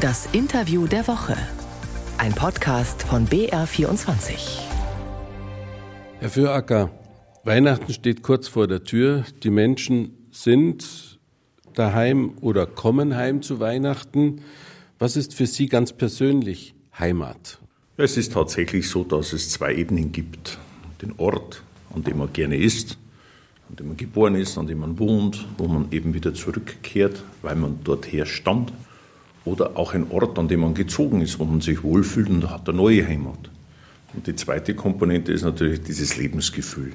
Das Interview der Woche. Ein Podcast von BR24. Herr Füracker, Weihnachten steht kurz vor der Tür. Die Menschen sind daheim oder kommen heim zu Weihnachten. Was ist für Sie ganz persönlich Heimat? Es ist tatsächlich so, dass es zwei Ebenen gibt. Den Ort, an dem man gerne ist, an dem man geboren ist, an dem man wohnt, wo man eben wieder zurückkehrt, weil man dort stammt. Oder auch ein Ort, an dem man gezogen ist, wo man sich wohlfühlt und hat eine neue Heimat. Und die zweite Komponente ist natürlich dieses Lebensgefühl.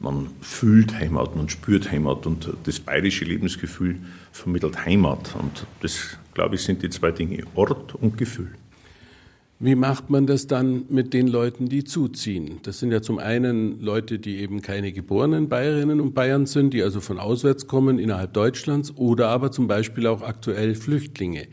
Man fühlt Heimat, man spürt Heimat und das bayerische Lebensgefühl vermittelt Heimat. Und das, glaube ich, sind die zwei Dinge, Ort und Gefühl. Wie macht man das dann mit den Leuten, die zuziehen? Das sind ja zum einen Leute, die eben keine geborenen Bayerinnen und Bayern sind, die also von auswärts kommen innerhalb Deutschlands oder aber zum Beispiel auch aktuell Flüchtlinge.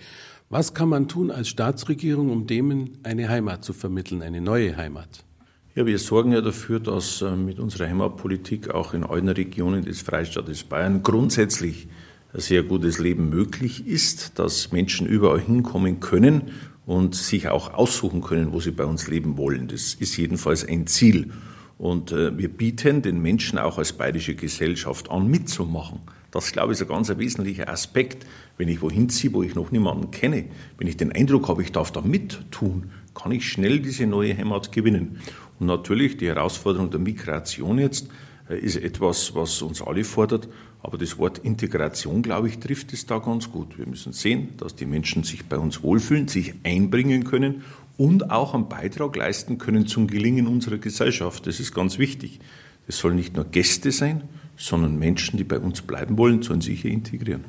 Was kann man tun als Staatsregierung, um denen eine Heimat zu vermitteln, eine neue Heimat? Ja, wir sorgen ja dafür, dass äh, mit unserer Heimatpolitik auch in allen Regionen des Freistaates Bayern grundsätzlich ein sehr gutes Leben möglich ist, dass Menschen überall hinkommen können und sich auch aussuchen können, wo sie bei uns leben wollen. Das ist jedenfalls ein Ziel. Und äh, wir bieten den Menschen auch als bayerische Gesellschaft an, mitzumachen. Das, glaube ich, ist ein ganz wesentlicher Aspekt. Wenn ich wohin ziehe, wo ich noch niemanden kenne, wenn ich den Eindruck habe, ich darf da mittun, kann ich schnell diese neue Heimat gewinnen. Und natürlich die Herausforderung der Migration jetzt ist etwas, was uns alle fordert. Aber das Wort Integration, glaube ich, trifft es da ganz gut. Wir müssen sehen, dass die Menschen sich bei uns wohlfühlen, sich einbringen können und auch einen Beitrag leisten können zum Gelingen unserer Gesellschaft. Das ist ganz wichtig. Das sollen nicht nur Gäste sein, sondern Menschen, die bei uns bleiben wollen, sollen sich hier integrieren.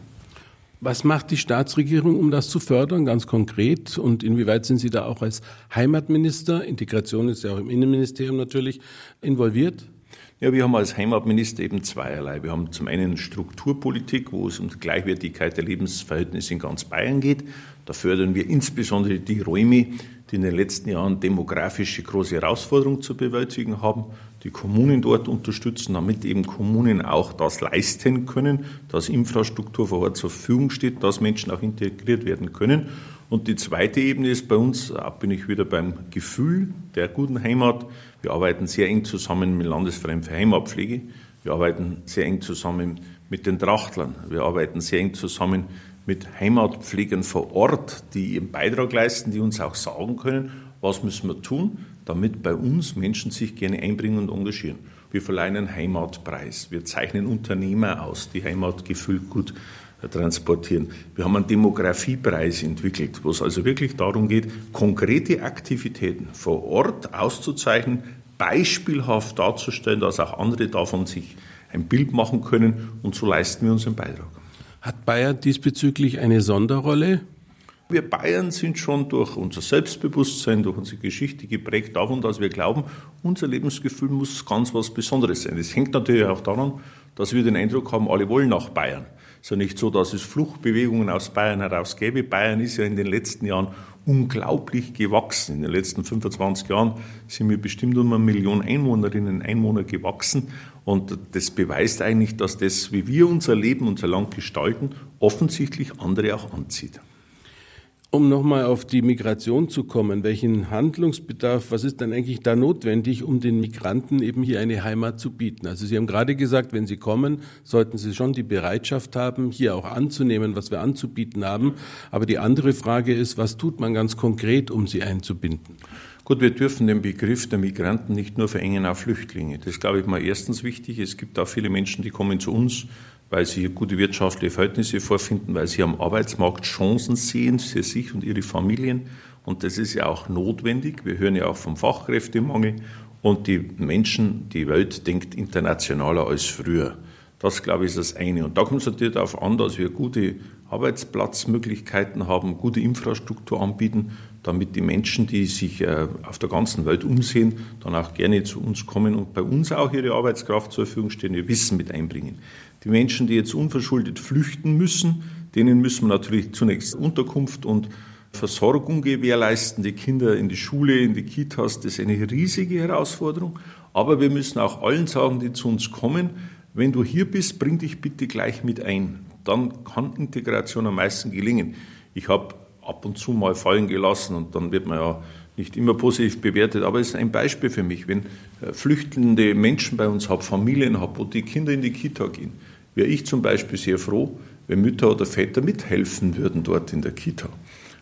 Was macht die Staatsregierung, um das zu fördern, ganz konkret? Und inwieweit sind Sie da auch als Heimatminister, Integration ist ja auch im Innenministerium natürlich, involviert? Ja, wir haben als Heimatminister eben zweierlei. Wir haben zum einen Strukturpolitik, wo es um die Gleichwertigkeit der Lebensverhältnisse in ganz Bayern geht. Da fördern wir insbesondere die Räume, die in den letzten Jahren demografische große Herausforderungen zu bewältigen haben, die Kommunen dort unterstützen, damit eben Kommunen auch das leisten können, dass Infrastruktur vor Ort zur Verfügung steht, dass Menschen auch integriert werden können. Und die zweite Ebene ist bei uns, bin ich wieder beim Gefühl der guten Heimat. Wir arbeiten sehr eng zusammen mit Landesverein für Heimatpflege. Wir arbeiten sehr eng zusammen mit den Trachtlern. Wir arbeiten sehr eng zusammen mit Heimatpflegern vor Ort, die ihren Beitrag leisten, die uns auch sagen können, was müssen wir tun, damit bei uns Menschen sich gerne einbringen und engagieren. Wir verleihen einen Heimatpreis. Wir zeichnen Unternehmer aus, die Heimatgefühl gut transportieren. Wir haben einen Demografiepreis entwickelt, wo es also wirklich darum geht, konkrete Aktivitäten vor Ort auszuzeichnen, beispielhaft darzustellen, dass auch andere davon sich ein Bild machen können und so leisten wir unseren Beitrag. Hat Bayern diesbezüglich eine Sonderrolle? Wir Bayern sind schon durch unser Selbstbewusstsein, durch unsere Geschichte geprägt davon, dass wir glauben, unser Lebensgefühl muss ganz was Besonderes sein. Das hängt natürlich auch daran, dass wir den Eindruck haben, alle wollen nach Bayern. Es ist ja nicht so, dass es Fluchtbewegungen aus Bayern heraus gäbe. Bayern ist ja in den letzten Jahren unglaublich gewachsen. In den letzten 25 Jahren sind wir bestimmt um eine Million Einwohnerinnen und Einwohner gewachsen. Und das beweist eigentlich, dass das, wie wir unser Leben, unser Land gestalten, offensichtlich andere auch anzieht. Um nochmal auf die Migration zu kommen, welchen Handlungsbedarf, was ist denn eigentlich da notwendig, um den Migranten eben hier eine Heimat zu bieten? Also Sie haben gerade gesagt, wenn sie kommen, sollten sie schon die Bereitschaft haben, hier auch anzunehmen, was wir anzubieten haben. Aber die andere Frage ist, was tut man ganz konkret, um sie einzubinden? Gut, wir dürfen den Begriff der Migranten nicht nur verengen auf Flüchtlinge. Das ist, glaube ich, mal erstens wichtig. Es gibt auch viele Menschen, die kommen zu uns weil sie hier gute wirtschaftliche Verhältnisse vorfinden, weil sie am Arbeitsmarkt Chancen sehen für sich und ihre Familien. Und das ist ja auch notwendig. Wir hören ja auch vom Fachkräftemangel. Und die Menschen, die Welt denkt internationaler als früher. Das, glaube ich, ist das eine. Und da kommt es natürlich darauf an, dass wir gute Arbeitsplatzmöglichkeiten haben, gute Infrastruktur anbieten, damit die Menschen, die sich äh, auf der ganzen Welt umsehen, dann auch gerne zu uns kommen und bei uns auch ihre Arbeitskraft zur Verfügung stehen, ihr Wissen mit einbringen. Die Menschen, die jetzt unverschuldet flüchten müssen, denen müssen wir natürlich zunächst Unterkunft und Versorgung gewährleisten, die Kinder in die Schule, in die Kitas, das ist eine riesige Herausforderung. Aber wir müssen auch allen sagen, die zu uns kommen, wenn du hier bist, bring dich bitte gleich mit ein. Dann kann Integration am meisten gelingen. Ich habe ab und zu mal fallen gelassen und dann wird man ja nicht immer positiv bewertet, aber es ist ein Beispiel für mich, wenn äh, flüchtende Menschen bei uns haben, Familien haben, wo die Kinder in die Kita gehen, wäre ich zum Beispiel sehr froh, wenn Mütter oder Väter mithelfen würden dort in der Kita.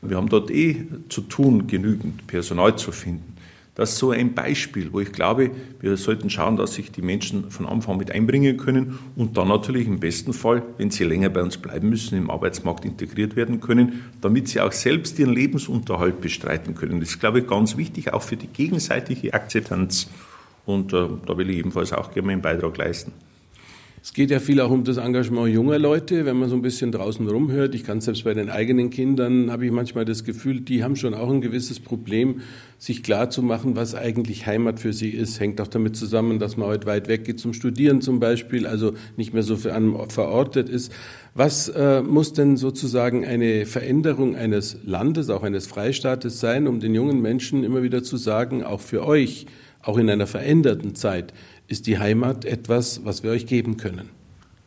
Wir haben dort eh zu tun, genügend Personal zu finden. Das ist so ein Beispiel, wo ich glaube, wir sollten schauen, dass sich die Menschen von Anfang mit einbringen können und dann natürlich im besten Fall, wenn sie länger bei uns bleiben müssen, im Arbeitsmarkt integriert werden können, damit sie auch selbst ihren Lebensunterhalt bestreiten können. Das ist, glaube ich, ganz wichtig, auch für die gegenseitige Akzeptanz. Und äh, da will ich ebenfalls auch gerne meinen Beitrag leisten. Es geht ja viel auch um das Engagement junger Leute, wenn man so ein bisschen draußen rumhört. Ich kann selbst bei den eigenen Kindern, habe ich manchmal das Gefühl, die haben schon auch ein gewisses Problem, sich klar zu machen, was eigentlich Heimat für sie ist. Hängt auch damit zusammen, dass man heute weit weg geht zum Studieren zum Beispiel, also nicht mehr so verortet ist. Was äh, muss denn sozusagen eine Veränderung eines Landes, auch eines Freistaates sein, um den jungen Menschen immer wieder zu sagen, auch für euch, auch in einer veränderten Zeit, ist die Heimat etwas, was wir euch geben können.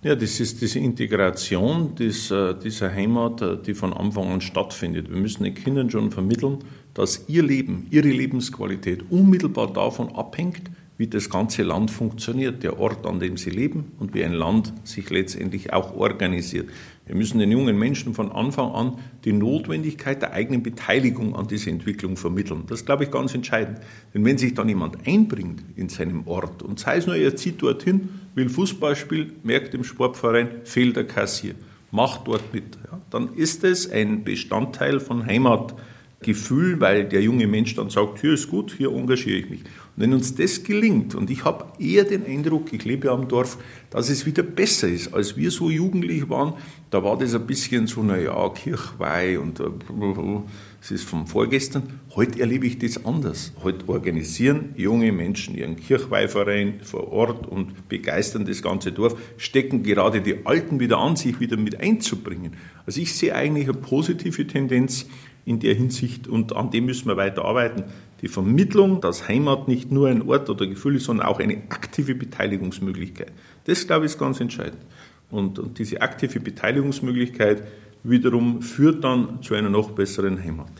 Ja, das ist diese Integration dieser, dieser Heimat, äh, die von Anfang an stattfindet. Wir müssen den Kindern schon vermitteln, dass ihr Leben, ihre Lebensqualität unmittelbar davon abhängt, wie das ganze Land funktioniert, der Ort, an dem sie leben und wie ein Land sich letztendlich auch organisiert. Wir müssen den jungen Menschen von Anfang an die Notwendigkeit der eigenen Beteiligung an dieser Entwicklung vermitteln. Das ist, glaube ich, ganz entscheidend. Denn wenn sich dann jemand einbringt in seinem Ort und sei es nur, er zieht dorthin, will Fußball spielen, merkt im Sportverein, fehlt der Kassier, macht dort mit, ja, dann ist es ein Bestandteil von Heimatgefühl, weil der junge Mensch dann sagt, hier ist gut, hier engagiere ich mich. Und wenn uns das gelingt, und ich habe eher den Eindruck, ich lebe am Dorf, dass es wieder besser ist, als wir so jugendlich waren, da war das ein bisschen so, naja, Kirchweih und es ist vom Vorgestern. Heute erlebe ich das anders. Heute organisieren junge Menschen ihren Kirchweihverein vor Ort und begeistern das ganze Dorf, stecken gerade die Alten wieder an, sich wieder mit einzubringen. Also ich sehe eigentlich eine positive Tendenz in der Hinsicht und an dem müssen wir weiter arbeiten die Vermittlung, dass Heimat nicht nur ein Ort oder Gefühl ist, sondern auch eine aktive Beteiligungsmöglichkeit. Das, glaube ich, ist ganz entscheidend. Und, und diese aktive Beteiligungsmöglichkeit wiederum führt dann zu einer noch besseren Heimat.